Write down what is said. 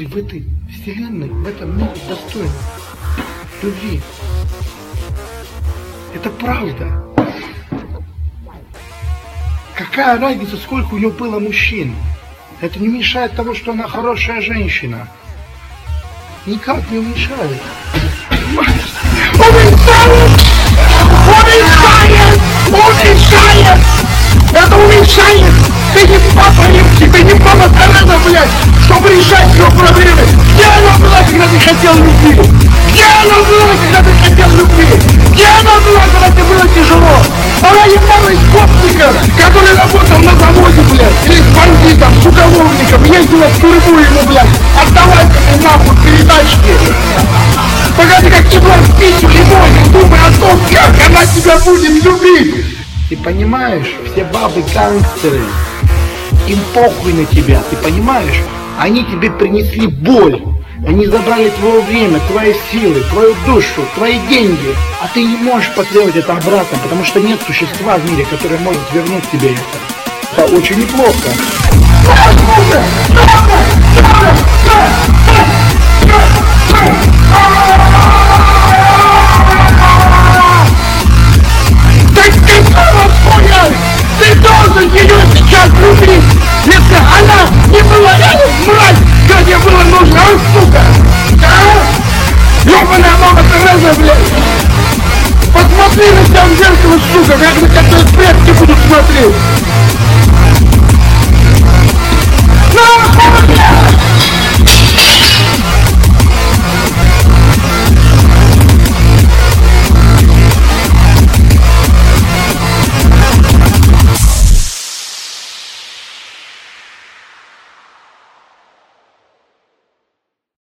Ты в этой вселенной, в этом мире достоин любви. Это правда. Какая разница, сколько у нее было мужчин? Это не мешает того, что она хорошая женщина. Никак не мешает. Ты не папа Тереза, блядь, чтобы решать ее проблемы! Где она была, когда ты хотел любви? Где она была, когда ты хотел любви? Где она была, когда тебе было тяжело? Она ебалась гопника, который работал на заводе, блядь, или с бандитом, с уголовником, ездила в тюрьму ему, блядь, отдавай ему нахуй передачки. Пока ты как еблан в пищу не думай о том, как она тебя будет любить. Ты понимаешь, все бабы гангстеры, им похуй на тебя, ты понимаешь? Они тебе принесли боль. Они забрали твое время, твои силы, твою душу, твои деньги. А ты не можешь потребовать это обратно, потому что нет существа в мире, которое может вернуть тебе это. Это очень неплохо. you.